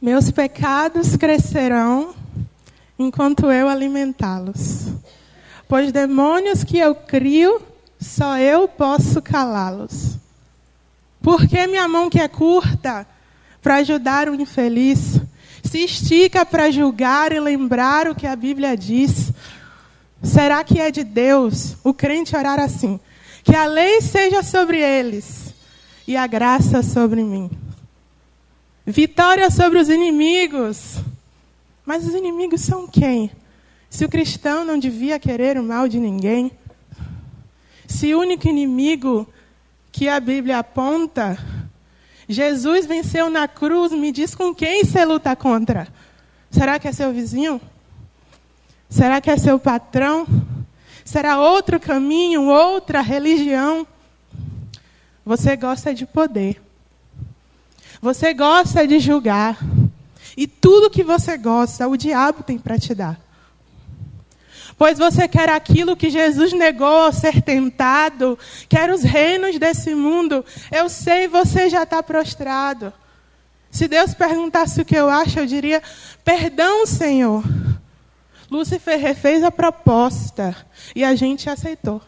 Meus pecados crescerão enquanto eu alimentá-los. Pois demônios que eu crio, só eu posso calá-los. Porque minha mão que é curta para ajudar o infeliz, se estica para julgar e lembrar o que a Bíblia diz. Será que é de Deus o crente orar assim? Que a lei seja sobre eles e a graça sobre mim. Vitória sobre os inimigos. Mas os inimigos são quem? Se o cristão não devia querer o mal de ninguém, se o único inimigo que a Bíblia aponta, Jesus venceu na cruz, me diz com quem você luta contra? Será que é seu vizinho? Será que é seu patrão? Será outro caminho, outra religião? Você gosta de poder. Você gosta de julgar. E tudo que você gosta, o diabo tem para te dar. Pois você quer aquilo que Jesus negou, ser tentado, quer os reinos desse mundo. Eu sei, você já está prostrado. Se Deus perguntasse o que eu acho, eu diria: perdão, Senhor. Lúcifer refez a proposta e a gente aceitou.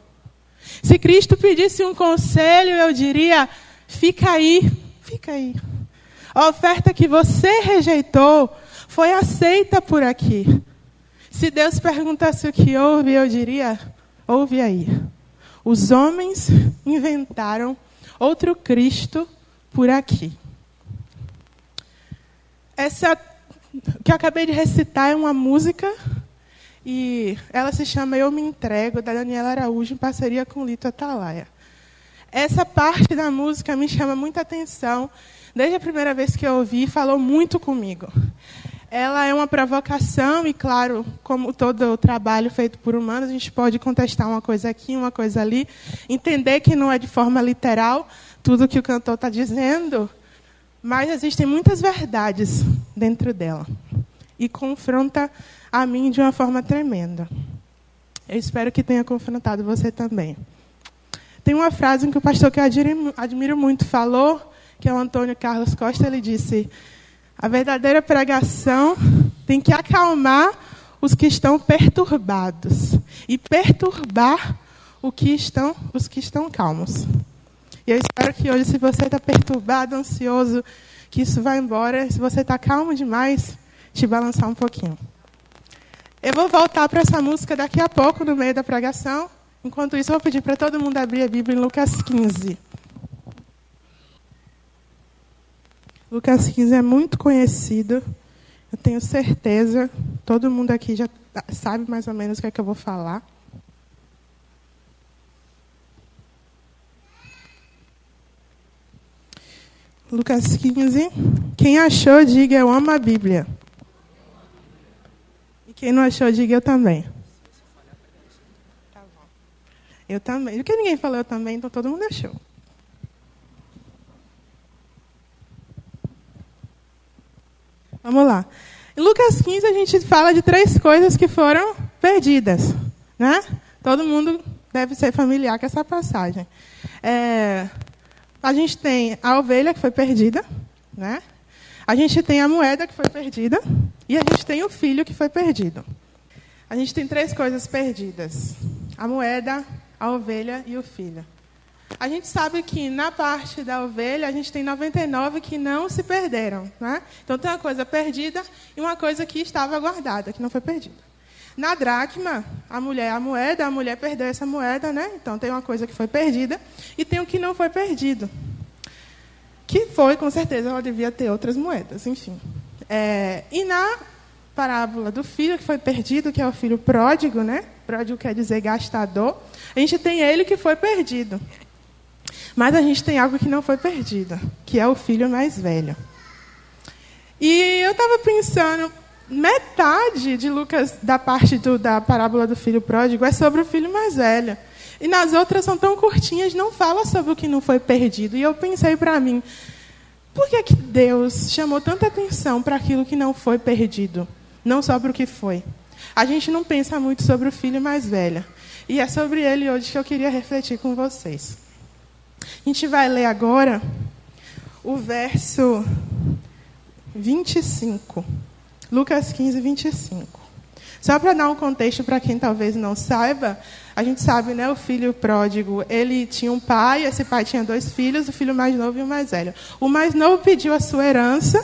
Se Cristo pedisse um conselho, eu diria: fica aí, fica aí. A oferta que você rejeitou foi aceita por aqui. Se Deus perguntasse o que houve, eu diria: ouve aí. Os homens inventaram outro Cristo por aqui. Essa que eu acabei de recitar é uma música e ela se chama Eu Me Entrego, da Daniela Araújo, em parceria com Lito Atalaia. Essa parte da música me chama muita atenção desde a primeira vez que eu ouvi, falou muito comigo. Ela é uma provocação e, claro, como todo o trabalho feito por humanos, a gente pode contestar uma coisa aqui, uma coisa ali, entender que não é de forma literal tudo que o cantor está dizendo, mas existem muitas verdades dentro dela e confronta a mim de uma forma tremenda. Eu espero que tenha confrontado você também. Tem uma frase que o pastor que eu admiro muito falou, que é o Antônio Carlos Costa, ele disse: a verdadeira pregação tem que acalmar os que estão perturbados e perturbar o que estão, os que estão calmos. E eu espero que hoje, se você está perturbado, ansioso, que isso vá embora. Se você está calmo demais, te balançar um pouquinho. Eu vou voltar para essa música daqui a pouco, no meio da pregação. Enquanto isso, eu vou pedir para todo mundo abrir a Bíblia em Lucas 15. Lucas 15 é muito conhecido. Eu tenho certeza, todo mundo aqui já sabe mais ou menos o que é que eu vou falar. Lucas 15. Quem achou, diga eu amo a Bíblia. E quem não achou, diga eu também. Eu também. Porque ninguém falou eu também, então todo mundo achou. Vamos lá. Em Lucas 15 a gente fala de três coisas que foram perdidas. Né? Todo mundo deve ser familiar com essa passagem. É, a gente tem a ovelha que foi perdida, né? A gente tem a moeda que foi perdida e a gente tem o filho que foi perdido. A gente tem três coisas perdidas: a moeda, a ovelha e o filho. A gente sabe que na parte da ovelha a gente tem 99 que não se perderam, né? Então tem uma coisa perdida e uma coisa que estava guardada, que não foi perdida. Na dracma, a mulher, a moeda, a mulher perdeu essa moeda, né? Então tem uma coisa que foi perdida e tem o que não foi perdido. Que foi, com certeza, ela devia ter outras moedas, enfim. É, e na parábola do filho que foi perdido, que é o filho pródigo, né? Pródigo quer dizer gastador. A gente tem ele que foi perdido. Mas a gente tem algo que não foi perdido, que é o filho mais velho. E eu estava pensando, metade de Lucas, da parte do, da parábola do filho pródigo, é sobre o filho mais velho. E nas outras são tão curtinhas, não fala sobre o que não foi perdido. E eu pensei para mim, por que, que Deus chamou tanta atenção para aquilo que não foi perdido? Não só para o que foi. A gente não pensa muito sobre o filho mais velho. E é sobre ele hoje que eu queria refletir com vocês. A gente vai ler agora o verso 25. Lucas 15, 25. Só para dar um contexto para quem talvez não saiba, a gente sabe, né, o filho pródigo, ele tinha um pai, esse pai tinha dois filhos, o filho mais novo e o mais velho. O mais novo pediu a sua herança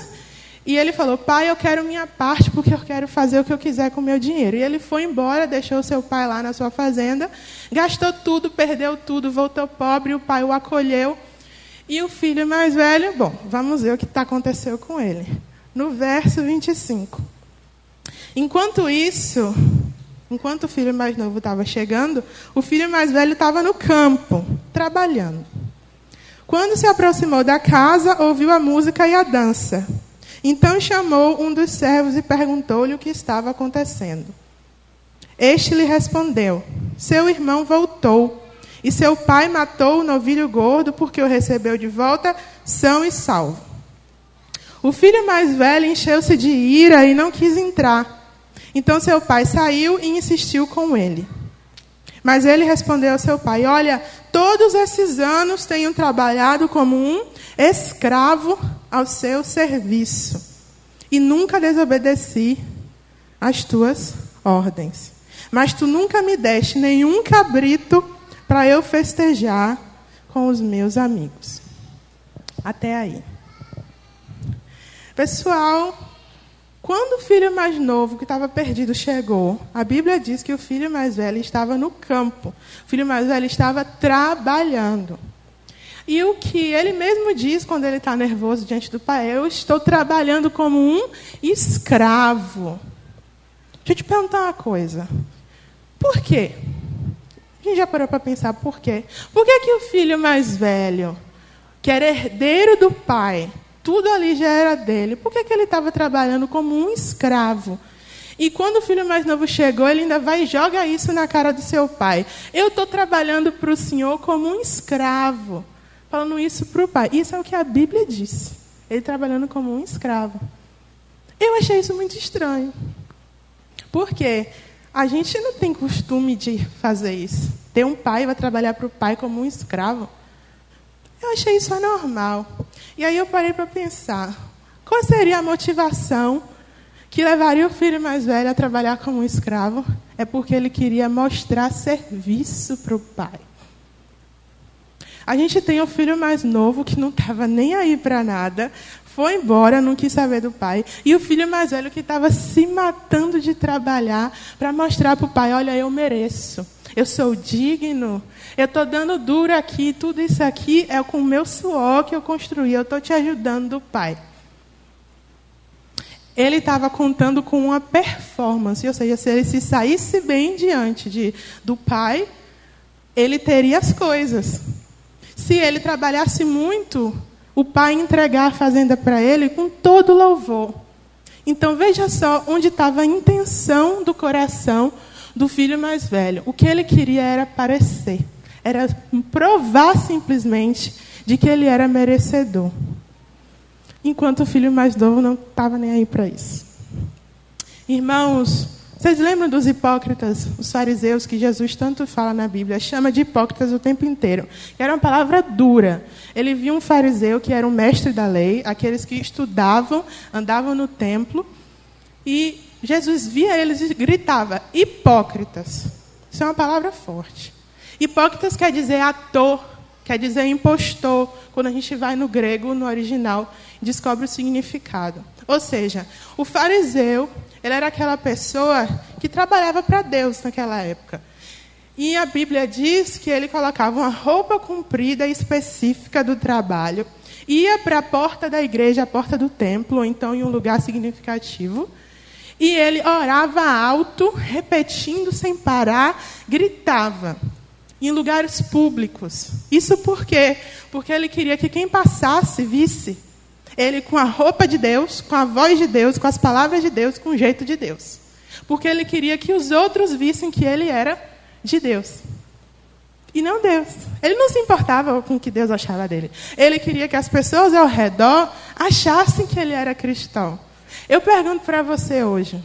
e ele falou: Pai, eu quero minha parte porque eu quero fazer o que eu quiser com o meu dinheiro. E ele foi embora, deixou seu pai lá na sua fazenda, gastou tudo, perdeu tudo, voltou pobre, o pai o acolheu. E o filho mais velho, bom, vamos ver o que tá, aconteceu com ele. No verso 25. Enquanto isso, enquanto o filho mais novo estava chegando, o filho mais velho estava no campo, trabalhando. Quando se aproximou da casa, ouviu a música e a dança. Então chamou um dos servos e perguntou-lhe o que estava acontecendo. Este lhe respondeu: Seu irmão voltou, e seu pai matou o novilho gordo porque o recebeu de volta são e salvo. O filho mais velho encheu-se de ira e não quis entrar. Então seu pai saiu e insistiu com ele. Mas ele respondeu ao seu pai: Olha, todos esses anos tenho trabalhado como um escravo ao seu serviço e nunca desobedeci às tuas ordens. Mas tu nunca me deste nenhum cabrito para eu festejar com os meus amigos. Até aí. Pessoal, quando o filho mais novo, que estava perdido, chegou, a Bíblia diz que o filho mais velho estava no campo. O filho mais velho estava trabalhando. E o que ele mesmo diz quando ele está nervoso diante do pai, eu estou trabalhando como um escravo. Deixa eu te perguntar uma coisa. Por quê? A gente já parou para pensar por quê? Por que, que o filho mais velho, que era herdeiro do pai, tudo ali já era dele, por que, que ele estava trabalhando como um escravo? E quando o filho mais novo chegou, ele ainda vai e joga isso na cara do seu pai. Eu estou trabalhando para o senhor como um escravo falando isso para o pai. Isso é o que a Bíblia disse. Ele trabalhando como um escravo. Eu achei isso muito estranho. Porque a gente não tem costume de fazer isso. Ter um pai vai trabalhar para o pai como um escravo. Eu achei isso anormal. E aí eu parei para pensar: qual seria a motivação que levaria o filho mais velho a trabalhar como um escravo? É porque ele queria mostrar serviço para o pai. A gente tem o filho mais novo que não estava nem aí para nada, foi embora, não quis saber do pai. E o filho mais velho que estava se matando de trabalhar para mostrar para o pai: olha, eu mereço, eu sou digno, eu estou dando duro aqui, tudo isso aqui é com o meu suor que eu construí, eu estou te ajudando do pai. Ele estava contando com uma performance, ou seja, se ele se saísse bem diante de, do pai, ele teria as coisas se ele trabalhasse muito, o pai entregar a fazenda para ele com todo louvor. Então veja só onde estava a intenção do coração do filho mais velho. O que ele queria era parecer, era provar simplesmente de que ele era merecedor. Enquanto o filho mais novo não estava nem aí para isso. Irmãos, vocês lembram dos hipócritas, os fariseus, que Jesus tanto fala na Bíblia? Chama de hipócritas o tempo inteiro. Era uma palavra dura. Ele viu um fariseu que era um mestre da lei, aqueles que estudavam, andavam no templo, e Jesus via eles e gritava: hipócritas. Isso é uma palavra forte. Hipócritas quer dizer ator, quer dizer impostor, quando a gente vai no grego, no original, descobre o significado. Ou seja, o fariseu ele era aquela pessoa que trabalhava para Deus naquela época. E a Bíblia diz que ele colocava uma roupa comprida específica do trabalho, ia para a porta da igreja, a porta do templo, ou então em um lugar significativo, e ele orava alto, repetindo sem parar, gritava em lugares públicos. Isso por quê? Porque ele queria que quem passasse visse ele com a roupa de Deus, com a voz de Deus, com as palavras de Deus, com o jeito de Deus. Porque ele queria que os outros vissem que ele era de Deus. E não Deus. Ele não se importava com o que Deus achava dele. Ele queria que as pessoas ao redor achassem que ele era cristão. Eu pergunto para você hoje: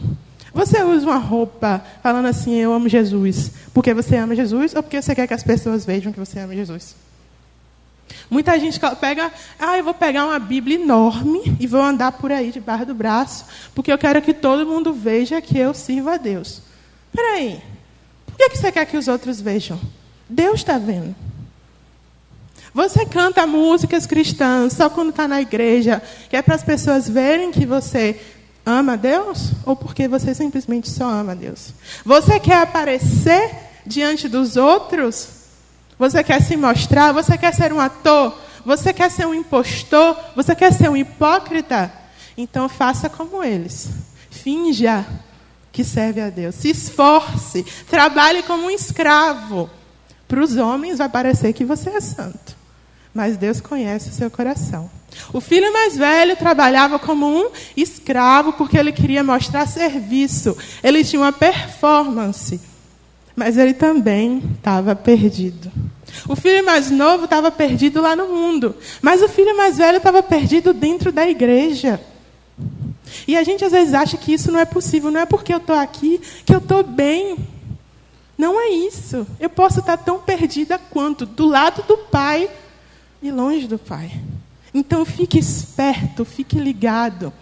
você usa uma roupa falando assim, eu amo Jesus, porque você ama Jesus ou porque você quer que as pessoas vejam que você ama Jesus? Muita gente pega, ah, eu vou pegar uma Bíblia enorme e vou andar por aí debaixo do braço, porque eu quero que todo mundo veja que eu sirvo a Deus. Espera aí, por que você quer que os outros vejam? Deus está vendo. Você canta músicas cristãs só quando está na igreja, que é para as pessoas verem que você ama Deus ou porque você simplesmente só ama Deus? Você quer aparecer diante dos outros? Você quer se mostrar? Você quer ser um ator? Você quer ser um impostor? Você quer ser um hipócrita? Então faça como eles. Finja que serve a Deus. Se esforce. Trabalhe como um escravo. Para os homens vai parecer que você é santo. Mas Deus conhece o seu coração. O filho mais velho trabalhava como um escravo porque ele queria mostrar serviço. Ele tinha uma performance. Mas ele também estava perdido. O filho mais novo estava perdido lá no mundo. Mas o filho mais velho estava perdido dentro da igreja. E a gente às vezes acha que isso não é possível. Não é porque eu estou aqui que eu estou bem. Não é isso. Eu posso estar tão perdida quanto do lado do pai e longe do pai. Então fique esperto, fique ligado.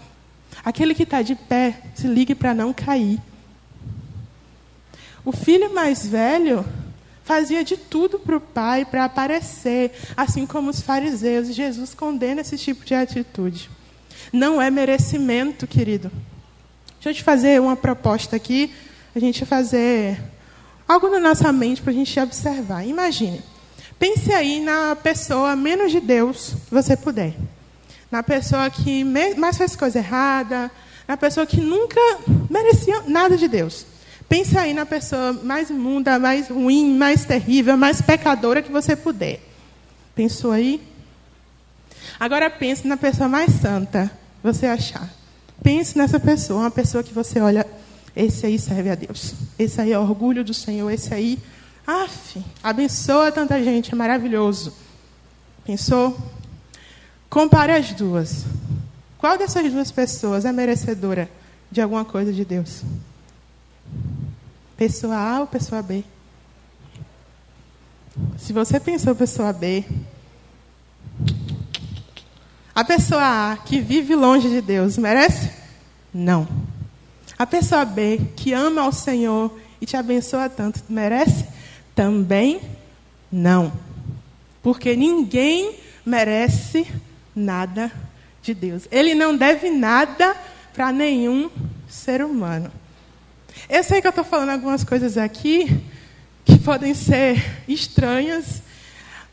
Aquele que está de pé, se ligue para não cair. O filho mais velho fazia de tudo para o pai para aparecer, assim como os fariseus. E Jesus condena esse tipo de atitude. Não é merecimento, querido. Deixa eu te fazer uma proposta aqui, a gente fazer algo na nossa mente para a gente observar. Imagine. Pense aí na pessoa menos de Deus que você puder. Na pessoa que mais fez coisa errada, na pessoa que nunca merecia nada de Deus. Pense aí na pessoa mais imunda, mais ruim, mais terrível, mais pecadora que você puder. Pensou aí? Agora pense na pessoa mais santa que você achar. Pense nessa pessoa, uma pessoa que você olha, esse aí serve a Deus. Esse aí é orgulho do Senhor, esse aí Aff, abençoa tanta gente, é maravilhoso. Pensou? Compare as duas. Qual dessas duas pessoas é merecedora de alguma coisa de Deus? Pessoa A ou pessoa B? Se você pensou pessoa B, a pessoa A que vive longe de Deus merece? Não. A pessoa B que ama ao Senhor e te abençoa tanto, merece? Também não. Porque ninguém merece nada de Deus. Ele não deve nada para nenhum ser humano. Eu sei que eu estou falando algumas coisas aqui que podem ser estranhas,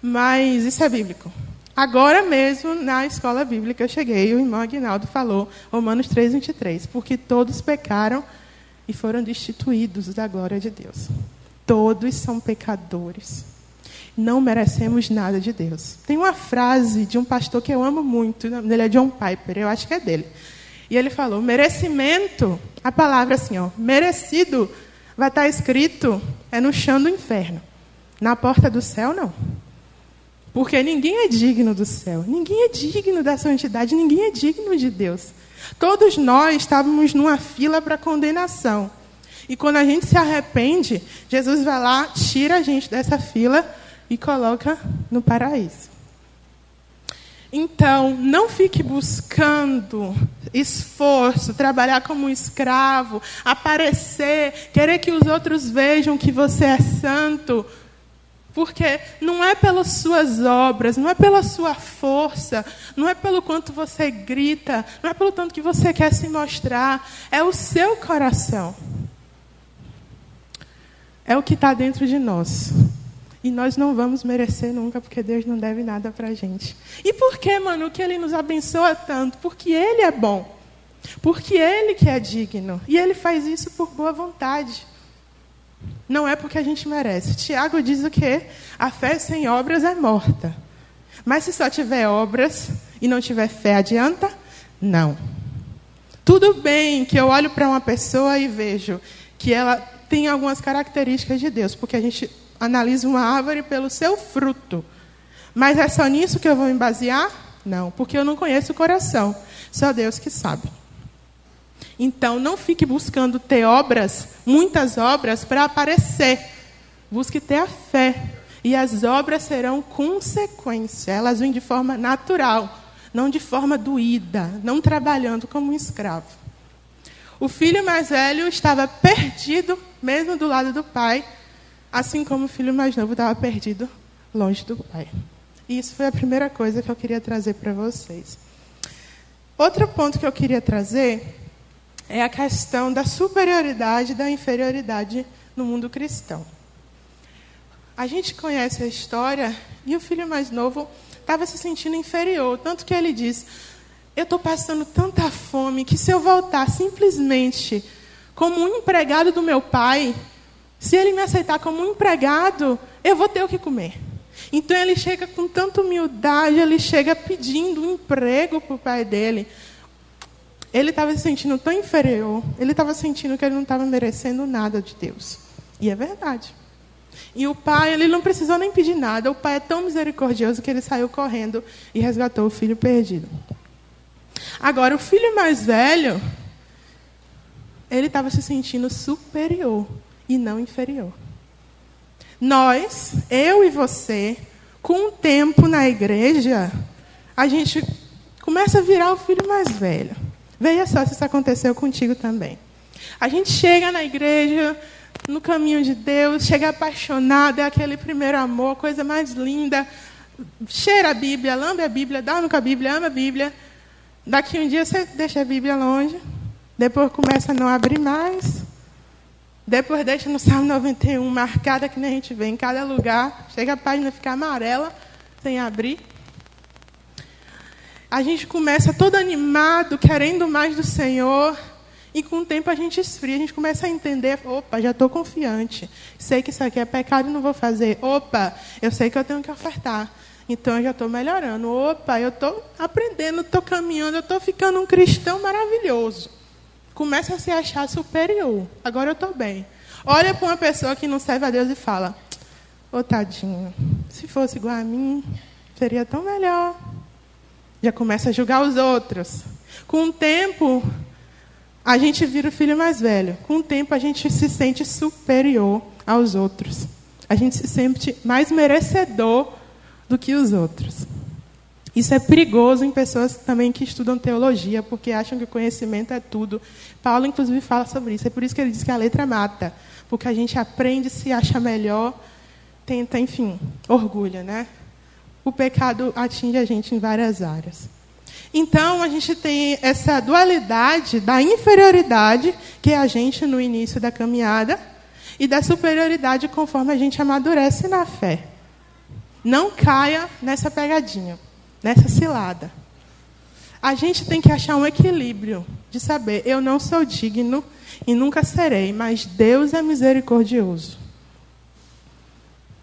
mas isso é bíblico. Agora mesmo, na escola bíblica, eu cheguei, o irmão Aguinaldo falou, Romanos 3, 23, porque todos pecaram e foram destituídos da glória de Deus. Todos são pecadores. Não merecemos nada de Deus. Tem uma frase de um pastor que eu amo muito, dele é John Piper, eu acho que é dele. E ele falou: merecimento, a palavra assim, ó, merecido, vai estar escrito é no chão do inferno. Na porta do céu, não. Porque ninguém é digno do céu, ninguém é digno da santidade, ninguém é digno de Deus. Todos nós estávamos numa fila para condenação. E quando a gente se arrepende, Jesus vai lá, tira a gente dessa fila e coloca no paraíso. Então, não fique buscando esforço, trabalhar como um escravo, aparecer, querer que os outros vejam que você é santo. Porque não é pelas suas obras, não é pela sua força, não é pelo quanto você grita, não é pelo tanto que você quer se mostrar, é o seu coração é o que está dentro de nós. E nós não vamos merecer nunca, porque Deus não deve nada para a gente. E por que, mano, que Ele nos abençoa tanto? Porque Ele é bom. Porque Ele que é digno. E Ele faz isso por boa vontade. Não é porque a gente merece. Tiago diz o quê? A fé sem obras é morta. Mas se só tiver obras e não tiver fé, adianta? Não. Tudo bem que eu olho para uma pessoa e vejo que ela tem algumas características de Deus, porque a gente analisa uma árvore pelo seu fruto. Mas é só nisso que eu vou me basear? Não, porque eu não conheço o coração. Só Deus que sabe. Então, não fique buscando ter obras, muitas obras, para aparecer. Busque ter a fé. E as obras serão consequência, elas vêm de forma natural, não de forma doída, não trabalhando como um escravo. O filho mais velho estava perdido, mesmo do lado do pai, assim como o filho mais novo estava perdido longe do pai. E isso foi a primeira coisa que eu queria trazer para vocês. Outro ponto que eu queria trazer é a questão da superioridade e da inferioridade no mundo cristão. A gente conhece a história e o filho mais novo estava se sentindo inferior, tanto que ele diz: Eu estou passando tanta fome que se eu voltar simplesmente como um empregado do meu pai, se ele me aceitar como empregado, eu vou ter o que comer. Então ele chega com tanta humildade, ele chega pedindo um emprego para o pai dele. Ele estava se sentindo tão inferior, ele estava sentindo que ele não estava merecendo nada de Deus. E é verdade. E o pai, ele não precisou nem pedir nada. O pai é tão misericordioso que ele saiu correndo e resgatou o filho perdido. Agora, o filho mais velho, ele estava se sentindo superior e não inferior. Nós, eu e você, com o tempo na igreja, a gente começa a virar o filho mais velho. Veja só se isso aconteceu contigo também. A gente chega na igreja, no caminho de Deus, chega apaixonado, é aquele primeiro amor, coisa mais linda. Cheira a Bíblia, lambe a Bíblia, dorme com a Bíblia, ama a Bíblia. Daqui um dia você deixa a Bíblia longe, depois começa a não abrir mais. Depois deixa no Salmo 91 marcada que nem a gente vê em cada lugar. Chega a página ficar amarela, sem abrir. A gente começa todo animado, querendo mais do Senhor. E com o tempo a gente esfria, a gente começa a entender, opa, já estou confiante. Sei que isso aqui é pecado e não vou fazer. Opa, eu sei que eu tenho que ofertar. Então eu já estou melhorando. Opa, eu estou aprendendo, estou caminhando, eu estou ficando um cristão maravilhoso. Começa a se achar superior. Agora eu estou bem. Olha para uma pessoa que não serve a Deus e fala: Ô oh, tadinho, se fosse igual a mim, seria tão melhor. Já começa a julgar os outros. Com o tempo, a gente vira o filho mais velho. Com o tempo, a gente se sente superior aos outros. A gente se sente mais merecedor do que os outros. Isso é perigoso em pessoas também que estudam teologia, porque acham que o conhecimento é tudo. Paulo, inclusive, fala sobre isso. É por isso que ele diz que a letra mata. Porque a gente aprende, se acha melhor, tenta, enfim, orgulha, né? O pecado atinge a gente em várias áreas. Então, a gente tem essa dualidade da inferioridade, que é a gente no início da caminhada, e da superioridade conforme a gente amadurece na fé. Não caia nessa pegadinha, nessa cilada. A gente tem que achar um equilíbrio de saber, eu não sou digno e nunca serei, mas Deus é misericordioso.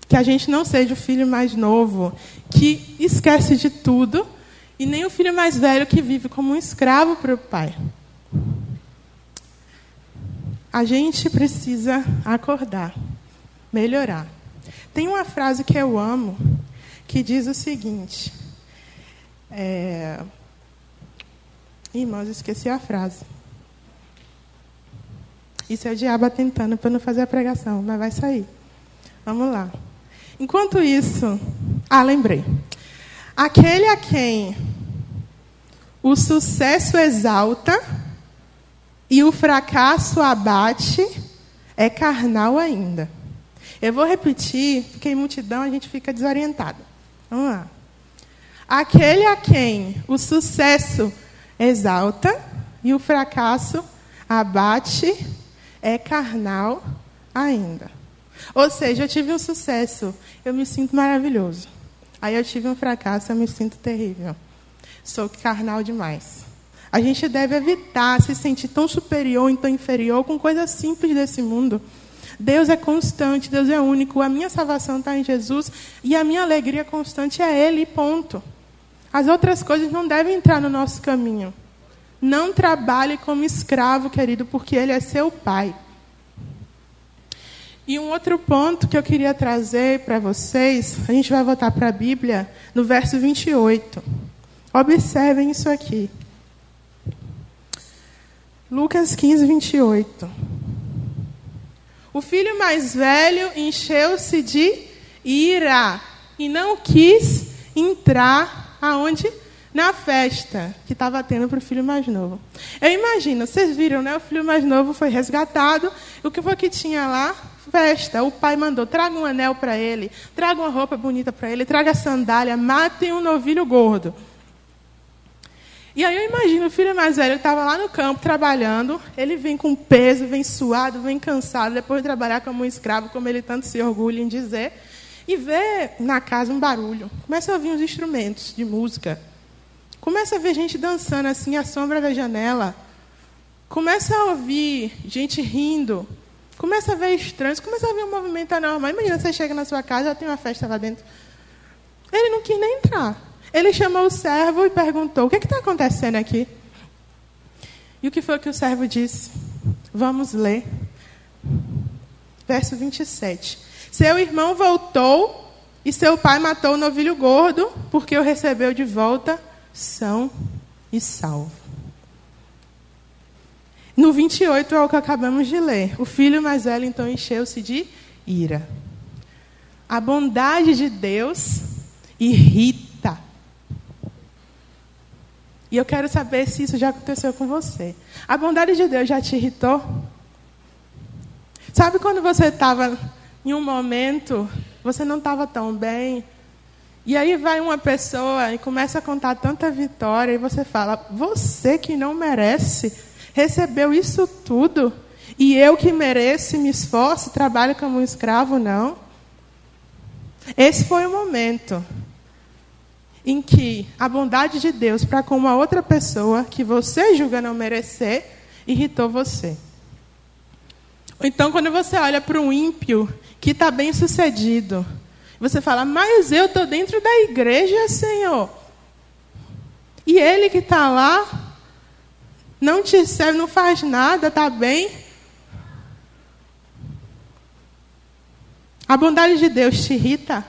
Que a gente não seja o filho mais novo que esquece de tudo e nem o filho mais velho que vive como um escravo para o pai. A gente precisa acordar, melhorar. Tem uma frase que eu amo que diz o seguinte. É... Irmãos, esqueci a frase. Isso é o diabo tentando para não fazer a pregação, mas vai sair. Vamos lá. Enquanto isso, ah, lembrei. Aquele a quem o sucesso exalta e o fracasso abate é carnal ainda. Eu vou repetir, porque em multidão a gente fica desorientado. Vamos lá. Aquele a quem o sucesso exalta e o fracasso abate é carnal ainda. Ou seja, eu tive um sucesso, eu me sinto maravilhoso. Aí eu tive um fracasso, eu me sinto terrível. Sou carnal demais. A gente deve evitar se sentir tão superior ou tão inferior com coisas simples desse mundo. Deus é constante, Deus é único. A minha salvação está em Jesus e a minha alegria constante é Ele, ponto. As outras coisas não devem entrar no nosso caminho. Não trabalhe como escravo, querido, porque Ele é seu Pai. E um outro ponto que eu queria trazer para vocês, a gente vai voltar para a Bíblia, no verso 28. Observem isso aqui. Lucas 15, 28. O filho mais velho encheu-se de ira. E não quis entrar aonde? Na festa que estava tendo para o filho mais novo. Eu imagino, vocês viram, né? O filho mais novo foi resgatado. O que foi que tinha lá? Festa. O pai mandou: traga um anel para ele, traga uma roupa bonita para ele, traga sandália, matem um novilho gordo. E aí eu imagino, o filho mais velho estava lá no campo trabalhando, ele vem com peso, vem suado, vem cansado, depois de trabalhar como um escravo, como ele tanto se orgulha em dizer, e vê na casa um barulho. Começa a ouvir uns instrumentos de música. Começa a ver gente dançando assim à sombra da janela. Começa a ouvir gente rindo. Começa a ver estranhos, começa a ver um movimento anormal. Imagina você chega na sua casa, já tem uma festa lá dentro. Ele não quis nem entrar. Ele chamou o servo e perguntou: O que é está acontecendo aqui? E o que foi que o servo disse? Vamos ler. Verso 27. Seu irmão voltou e seu pai matou o novilho gordo, porque o recebeu de volta são e salvo. No 28 é o que acabamos de ler. O filho mais velho então encheu-se de ira. A bondade de Deus irrita e eu quero saber se isso já aconteceu com você. A bondade de Deus já te irritou? Sabe quando você estava em um momento, você não estava tão bem, e aí vai uma pessoa e começa a contar tanta vitória, e você fala: Você que não merece, recebeu isso tudo, e eu que mereço, me esforço, trabalho como um escravo, não? Esse foi o momento em que a bondade de Deus para com uma outra pessoa que você julga não merecer irritou você. Então, quando você olha para um ímpio que está bem sucedido, você fala, mas eu estou dentro da igreja, Senhor. E ele que está lá, não te serve, não faz nada, está bem. A bondade de Deus te irrita?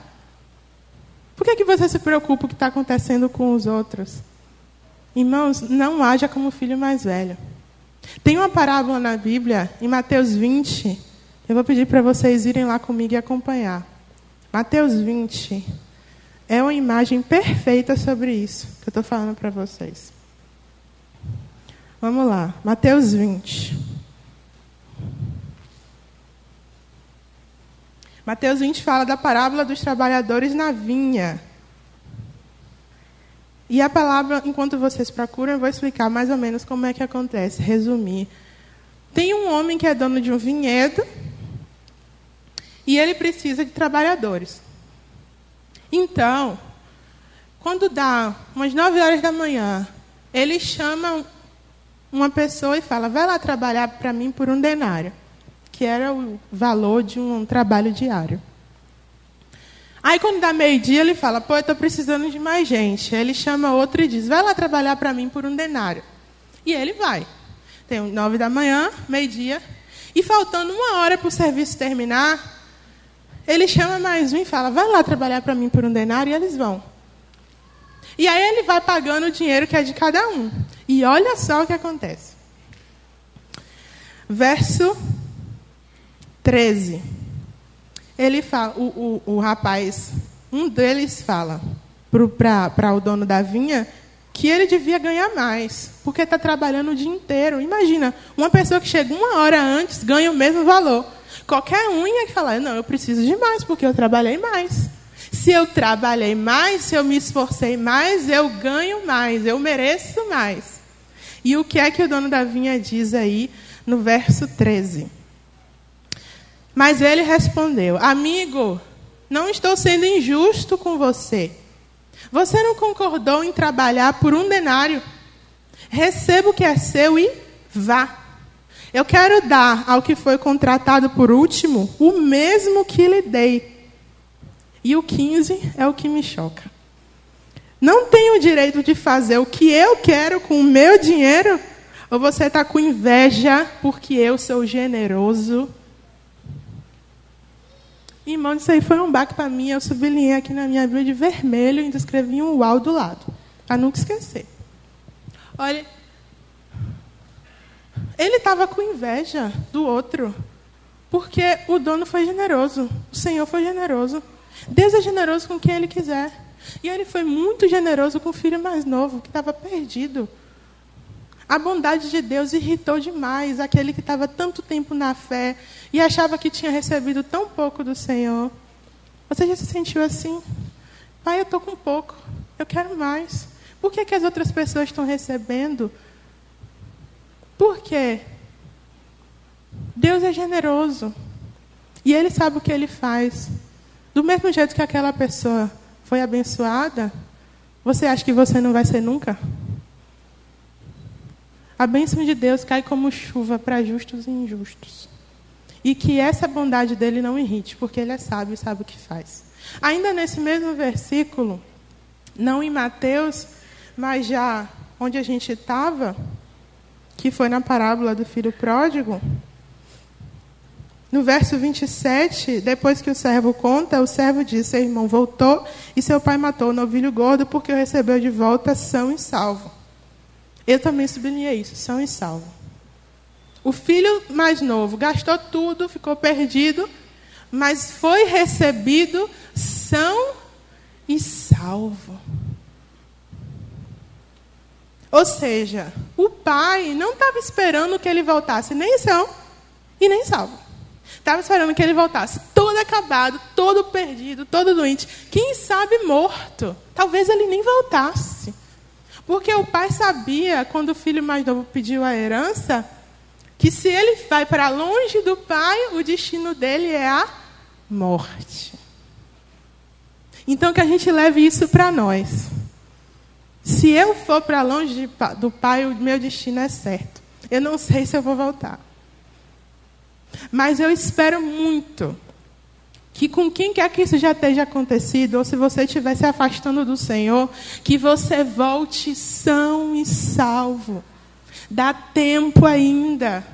Por que, que você se preocupa com o que está acontecendo com os outros? Irmãos, não haja como filho mais velho. Tem uma parábola na Bíblia, em Mateus 20. Eu vou pedir para vocês irem lá comigo e acompanhar. Mateus 20 é uma imagem perfeita sobre isso que eu estou falando para vocês. Vamos lá, Mateus 20. Mateus 20 fala da parábola dos trabalhadores na vinha. E a palavra, enquanto vocês procuram, eu vou explicar mais ou menos como é que acontece, resumir. Tem um homem que é dono de um vinhedo e ele precisa de trabalhadores. Então, quando dá umas 9 horas da manhã, ele chama uma pessoa e fala: Vai lá trabalhar para mim por um denário que era o valor de um trabalho diário. Aí, quando dá meio-dia, ele fala: Pô, eu estou precisando de mais gente. Ele chama outro e diz: Vai lá trabalhar para mim por um denário. E ele vai. Tem nove da manhã, meio-dia. E faltando uma hora para o serviço terminar, ele chama mais um e fala: Vai lá trabalhar para mim por um denário. E eles vão. E aí ele vai pagando o dinheiro que é de cada um. E olha só o que acontece. Verso 13. Ele fala, o, o, o rapaz, um deles fala para o dono da vinha que ele devia ganhar mais, porque está trabalhando o dia inteiro. Imagina, uma pessoa que chega uma hora antes ganha o mesmo valor. Qualquer um ia falar, não, eu preciso de mais, porque eu trabalhei mais. Se eu trabalhei mais, se eu me esforcei mais, eu ganho mais, eu mereço mais. E o que é que o dono da vinha diz aí no verso 13? Mas ele respondeu: Amigo, não estou sendo injusto com você. Você não concordou em trabalhar por um denário? Receba o que é seu e vá. Eu quero dar ao que foi contratado por último o mesmo que lhe dei. E o 15 é o que me choca. Não tenho o direito de fazer o que eu quero com o meu dinheiro? Ou você está com inveja porque eu sou generoso Irmão, isso aí foi um baque para mim. Eu sublinhei aqui na minha Bíblia de vermelho e escrevi um uau do lado. Para nunca esquecer. Olha, ele estava com inveja do outro. Porque o dono foi generoso. O Senhor foi generoso. Deus é generoso com quem Ele quiser. E Ele foi muito generoso com o filho mais novo, que estava perdido. A bondade de Deus irritou demais aquele que estava tanto tempo na fé e achava que tinha recebido tão pouco do Senhor. Você já se sentiu assim? Pai, eu estou com pouco, eu quero mais. Por que, que as outras pessoas estão recebendo? Por quê? Deus é generoso. E Ele sabe o que Ele faz. Do mesmo jeito que aquela pessoa foi abençoada, você acha que você não vai ser nunca? A bênção de Deus cai como chuva para justos e injustos. E que essa bondade dele não irrite, porque ele é sábio e sabe o que faz. Ainda nesse mesmo versículo, não em Mateus, mas já onde a gente estava, que foi na parábola do filho pródigo, no verso 27, depois que o servo conta, o servo diz: Seu irmão voltou e seu pai matou o novilho gordo porque o recebeu de volta são e salvo. Eu também sublinhei isso: são e salvo. O filho mais novo gastou tudo, ficou perdido, mas foi recebido são e salvo. Ou seja, o pai não estava esperando que ele voltasse nem são e nem salvo. Estava esperando que ele voltasse todo acabado, todo perdido, todo doente. Quem sabe morto. Talvez ele nem voltasse. Porque o pai sabia, quando o filho mais novo pediu a herança, que se ele vai para longe do pai, o destino dele é a morte. Então que a gente leve isso para nós. Se eu for para longe do pai, o meu destino é certo. Eu não sei se eu vou voltar. Mas eu espero muito que com quem quer que isso já esteja acontecido, ou se você estiver se afastando do Senhor, que você volte são e salvo. Dá tempo ainda.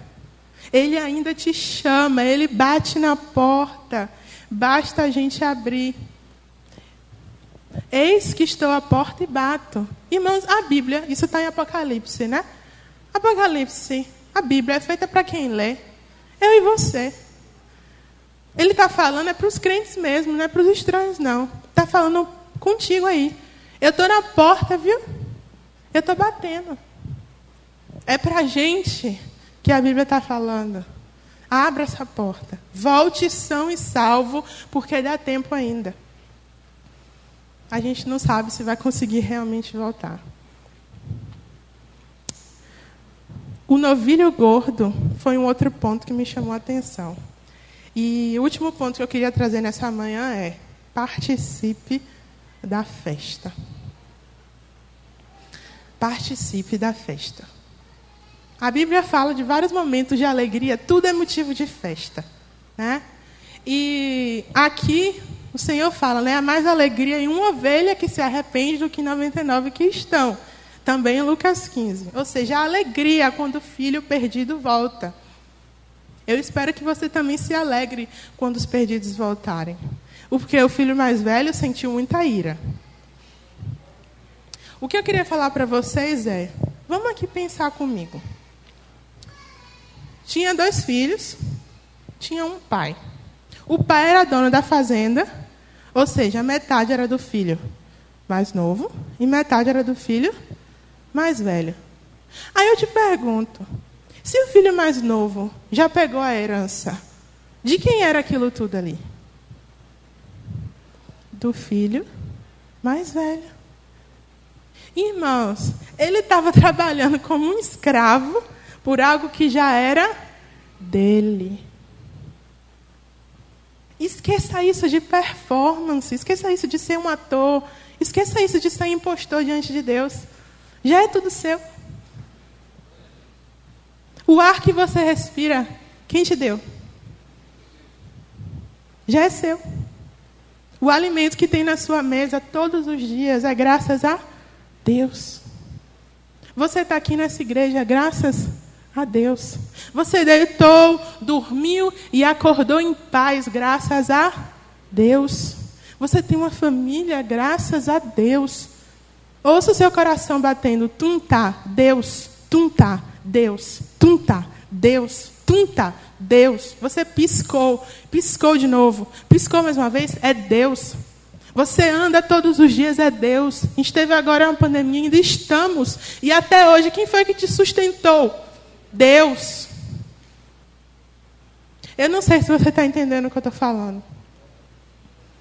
Ele ainda te chama, ele bate na porta. Basta a gente abrir. Eis que estou à porta e bato. Irmãos, a Bíblia, isso está em Apocalipse, né? Apocalipse, a Bíblia é feita para quem lê. Eu e você. Ele está falando é para os crentes mesmo, não é para os estranhos, não. Está falando contigo aí. Eu estou na porta, viu? Eu estou batendo. É para a gente que a Bíblia está falando. Abra essa porta. Volte são e salvo, porque dá tempo ainda. A gente não sabe se vai conseguir realmente voltar. O novilho gordo foi um outro ponto que me chamou a atenção. E o último ponto que eu queria trazer nessa manhã é: participe da festa. Participe da festa. A Bíblia fala de vários momentos de alegria, tudo é motivo de festa. Né? E aqui o Senhor fala, né? Há mais alegria em uma ovelha que se arrepende do que 99 que estão. Também em Lucas 15. Ou seja, a alegria quando o filho perdido volta. Eu espero que você também se alegre quando os perdidos voltarem. Porque o filho mais velho sentiu muita ira. O que eu queria falar para vocês é: vamos aqui pensar comigo. Tinha dois filhos, tinha um pai. O pai era dono da fazenda ou seja, metade era do filho mais novo e metade era do filho mais velho. Aí eu te pergunto: se o filho mais novo já pegou a herança, de quem era aquilo tudo ali? Do filho mais velho. Irmãos, ele estava trabalhando como um escravo por algo que já era dele. Esqueça isso de performance, esqueça isso de ser um ator, esqueça isso de ser impostor diante de Deus. Já é tudo seu. O ar que você respira, quem te deu? Já é seu. O alimento que tem na sua mesa todos os dias é graças a Deus. Você está aqui nessa igreja graças a a Deus. Você deitou, dormiu e acordou em paz, graças a Deus. Você tem uma família, graças a Deus. Ouça o seu coração batendo, tum tá, Deus, tum tá, Deus, tum tá, Deus, Pinta, Deus. Você piscou, piscou de novo, piscou mais uma vez, é Deus. Você anda todos os dias, é Deus. A gente teve agora uma pandemia, ainda estamos. E até hoje, quem foi que te sustentou? Deus. Eu não sei se você está entendendo o que eu estou falando.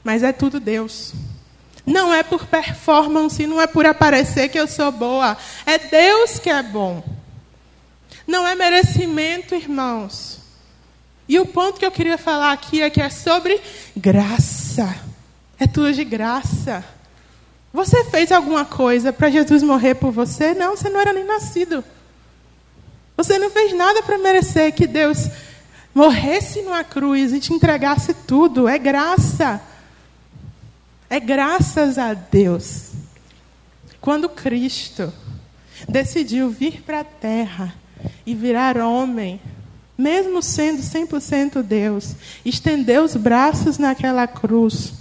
Mas é tudo Deus. Não é por performance, não é por aparecer que eu sou boa. É Deus que é bom. Não é merecimento, irmãos. E o ponto que eu queria falar aqui é que é sobre graça. É tudo de graça. Você fez alguma coisa para Jesus morrer por você? Não, você não era nem nascido. Você não fez nada para merecer que Deus morresse numa cruz e te entregasse tudo. É graça. É graças a Deus. Quando Cristo decidiu vir para a terra e virar homem, mesmo sendo 100% Deus, estendeu os braços naquela cruz.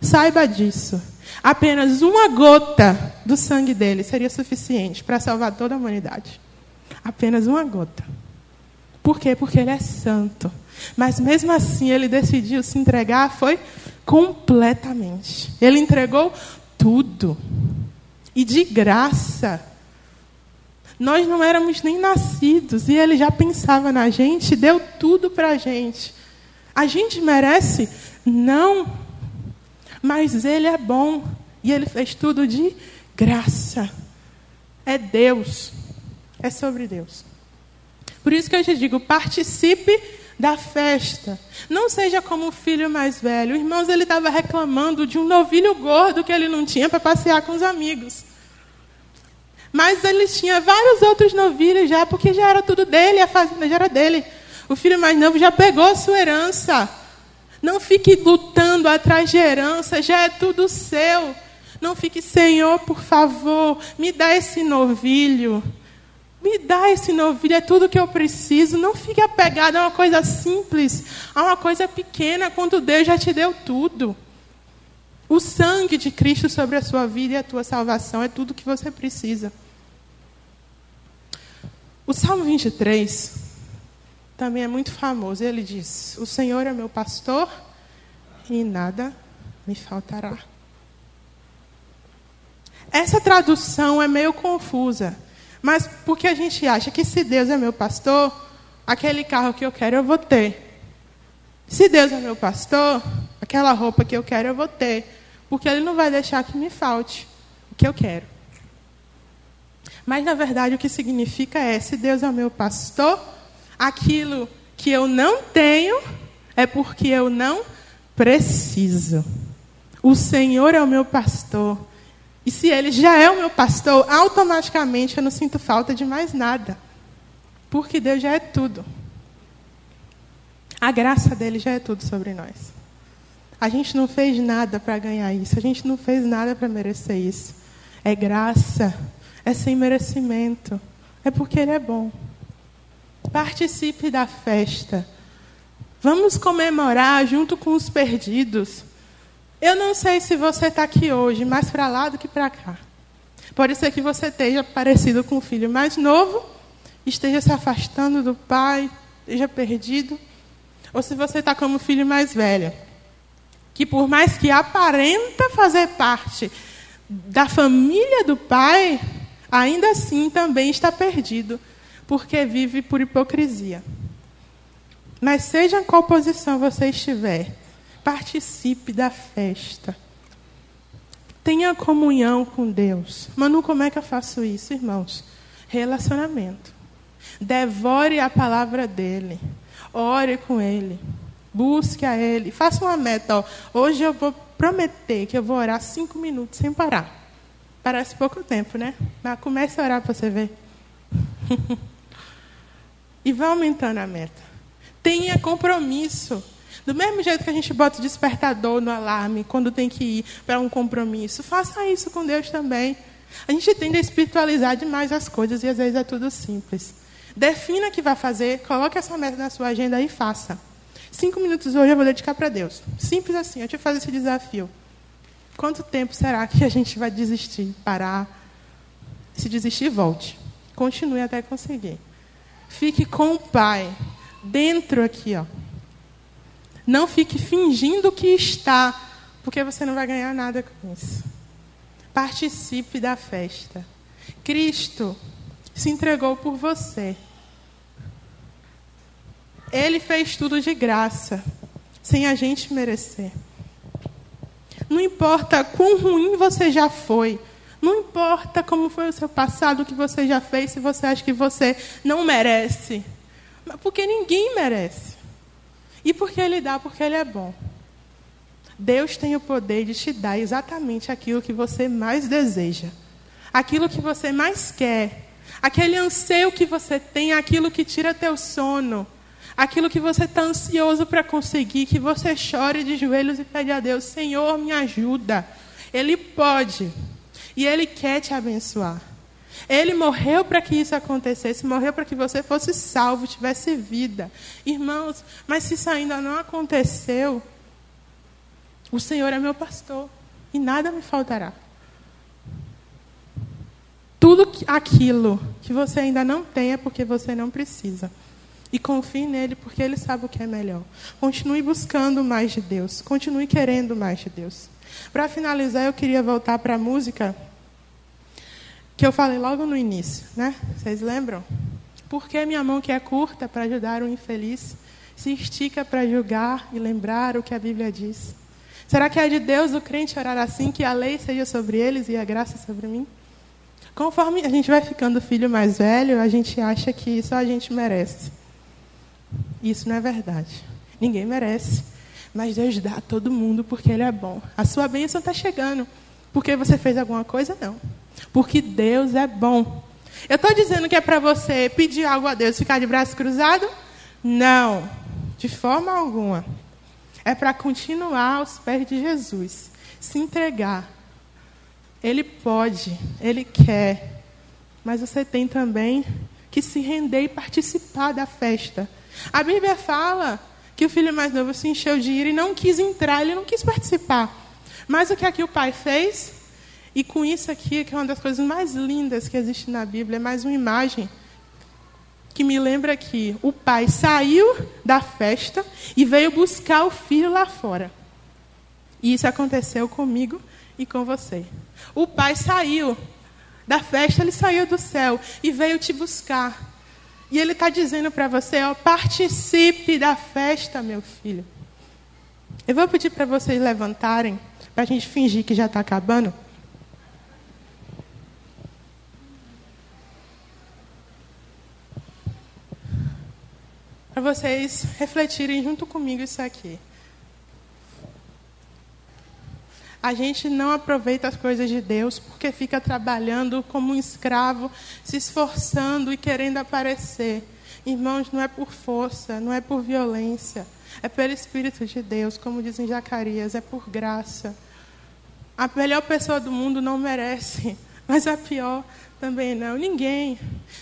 Saiba disso. Apenas uma gota do sangue dele seria suficiente para salvar toda a humanidade. Apenas uma gota. Por quê? Porque ele é santo. Mas mesmo assim ele decidiu se entregar, foi completamente. Ele entregou tudo. E de graça. Nós não éramos nem nascidos e ele já pensava na gente, deu tudo para a gente. A gente merece? Não. Mas ele é bom e ele fez tudo de graça. É Deus. É sobre Deus. Por isso que eu te digo, participe da festa. Não seja como o filho mais velho. Irmãos, ele estava reclamando de um novilho gordo que ele não tinha para passear com os amigos. Mas ele tinha vários outros novilhos já, porque já era tudo dele, a fazenda já era dele. O filho mais novo já pegou a sua herança. Não fique lutando atrás de herança, já é tudo seu. Não fique, Senhor, por favor, me dá esse novilho. Me dá esse novilho, é tudo que eu preciso. Não fique apegado a uma coisa simples, a uma coisa pequena, quando Deus já te deu tudo. O sangue de Cristo sobre a sua vida e a tua salvação é tudo que você precisa. O Salmo 23 também é muito famoso. Ele diz: O Senhor é meu pastor e nada me faltará. Essa tradução é meio confusa, mas porque a gente acha que se Deus é meu pastor, aquele carro que eu quero eu vou ter. Se Deus é meu pastor, aquela roupa que eu quero eu vou ter, porque Ele não vai deixar que me falte o que eu quero. Mas, na verdade, o que significa é: se Deus é meu pastor, aquilo que eu não tenho é porque eu não preciso. O Senhor é o meu pastor. E se Ele já é o meu pastor, automaticamente eu não sinto falta de mais nada. Porque Deus já é tudo. A graça dele já é tudo sobre nós. A gente não fez nada para ganhar isso. A gente não fez nada para merecer isso. É graça é sem merecimento, é porque Ele é bom. Participe da festa. Vamos comemorar junto com os perdidos. Eu não sei se você está aqui hoje, mais para lá do que para cá. Pode ser que você esteja parecido com o filho mais novo, esteja se afastando do pai, esteja perdido. Ou se você está como filho mais velho, que por mais que aparenta fazer parte da família do pai, ainda assim também está perdido, porque vive por hipocrisia. Mas seja em qual posição você estiver, participe da festa. Tenha comunhão com Deus. Manu, como é que eu faço isso, irmãos? Relacionamento. Devore a palavra dele. Ore com ele. Busque a ele. Faça uma meta. Ó. Hoje eu vou prometer que eu vou orar cinco minutos sem parar. Parece pouco tempo, né? Mas comece a orar para você ver. e vá aumentando a meta. Tenha compromisso. Do mesmo jeito que a gente bota o despertador no alarme quando tem que ir para um compromisso, faça isso com Deus também. A gente tende a espiritualizar demais as coisas e às vezes é tudo simples. Defina o que vai fazer, coloque essa meta na sua agenda e faça. Cinco minutos hoje eu vou dedicar para Deus. Simples assim, eu te faço esse desafio. Quanto tempo será que a gente vai desistir, parar? Se desistir, volte. Continue até conseguir. Fique com o Pai. dentro aqui, ó. Não fique fingindo que está, porque você não vai ganhar nada com isso. Participe da festa. Cristo se entregou por você. Ele fez tudo de graça, sem a gente merecer. Não importa quão ruim você já foi, não importa como foi o seu passado, o que você já fez, se você acha que você não merece. Porque ninguém merece. E porque Ele dá, porque Ele é bom. Deus tem o poder de te dar exatamente aquilo que você mais deseja, aquilo que você mais quer, aquele anseio que você tem, aquilo que tira teu sono, aquilo que você está ansioso para conseguir, que você chore de joelhos e pede a Deus: Senhor, me ajuda. Ele pode e Ele quer te abençoar. Ele morreu para que isso acontecesse, morreu para que você fosse salvo, tivesse vida. Irmãos, mas se isso ainda não aconteceu, o Senhor é meu pastor e nada me faltará. Tudo aquilo que você ainda não tem é porque você não precisa. E confie nele porque ele sabe o que é melhor. Continue buscando mais de Deus. Continue querendo mais de Deus. Para finalizar, eu queria voltar para a música que eu falei logo no início, né? Vocês lembram? Porque minha mão que é curta para ajudar o infeliz se estica para julgar e lembrar o que a Bíblia diz. Será que é de Deus o crente orar assim que a lei seja sobre eles e a graça sobre mim? Conforme a gente vai ficando filho mais velho, a gente acha que só a gente merece. Isso não é verdade. Ninguém merece. Mas Deus dá a todo mundo porque Ele é bom. A sua bênção está chegando. Porque você fez alguma coisa? Não. Porque Deus é bom. Eu estou dizendo que é para você pedir algo a Deus ficar de braço cruzado? Não, de forma alguma. É para continuar aos pés de Jesus, se entregar. Ele pode, ele quer, mas você tem também que se render e participar da festa. A Bíblia fala que o filho mais novo se encheu de ira e não quis entrar, ele não quis participar. Mas o que aqui o pai fez? E com isso aqui, que é uma das coisas mais lindas que existe na Bíblia, é mais uma imagem que me lembra que o pai saiu da festa e veio buscar o filho lá fora. E isso aconteceu comigo e com você. O pai saiu da festa, ele saiu do céu e veio te buscar. E ele está dizendo para você: ó, participe da festa, meu filho. Eu vou pedir para vocês levantarem, para a gente fingir que já está acabando. Para vocês refletirem junto comigo isso aqui. A gente não aproveita as coisas de Deus porque fica trabalhando como um escravo, se esforçando e querendo aparecer. Irmãos, não é por força, não é por violência, é pelo Espírito de Deus, como dizem Zacarias, é por graça. A melhor pessoa do mundo não merece, mas a pior também não. Ninguém.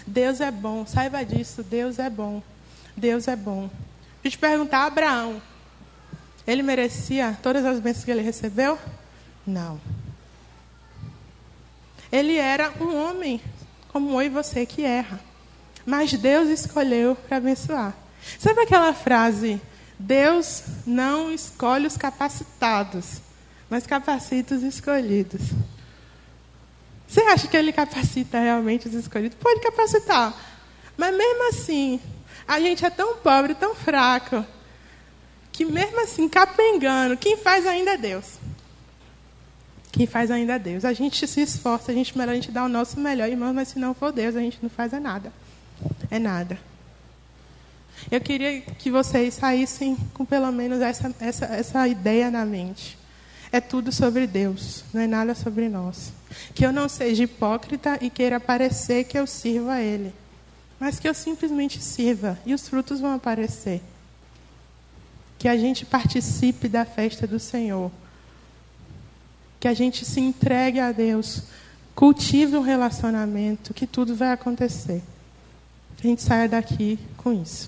Deus é bom, saiba disso, Deus é bom. Deus é bom. Deixa eu te perguntar, Abraão, ele merecia todas as bênçãos que ele recebeu? Não. Ele era um homem como eu e você que erra. Mas Deus escolheu para abençoar. Sabe aquela frase? Deus não escolhe os capacitados, mas capacita os escolhidos. Você acha que ele capacita realmente os escolhidos? Pode capacitar. Mas mesmo assim, a gente é tão pobre, tão fraco, que mesmo assim, capengando, quem faz ainda é Deus. Quem faz ainda é Deus. A gente se esforça, a gente a gente dá o nosso melhor, irmão, mas se não for Deus, a gente não faz é nada. É nada. Eu queria que vocês saíssem com pelo menos essa, essa, essa ideia na mente. É tudo sobre Deus, não é nada sobre nós. Que eu não seja hipócrita e queira parecer que eu sirvo a Ele mas que eu simplesmente sirva e os frutos vão aparecer. Que a gente participe da festa do Senhor. Que a gente se entregue a Deus, cultive um relacionamento, que tudo vai acontecer. A gente saia daqui com isso.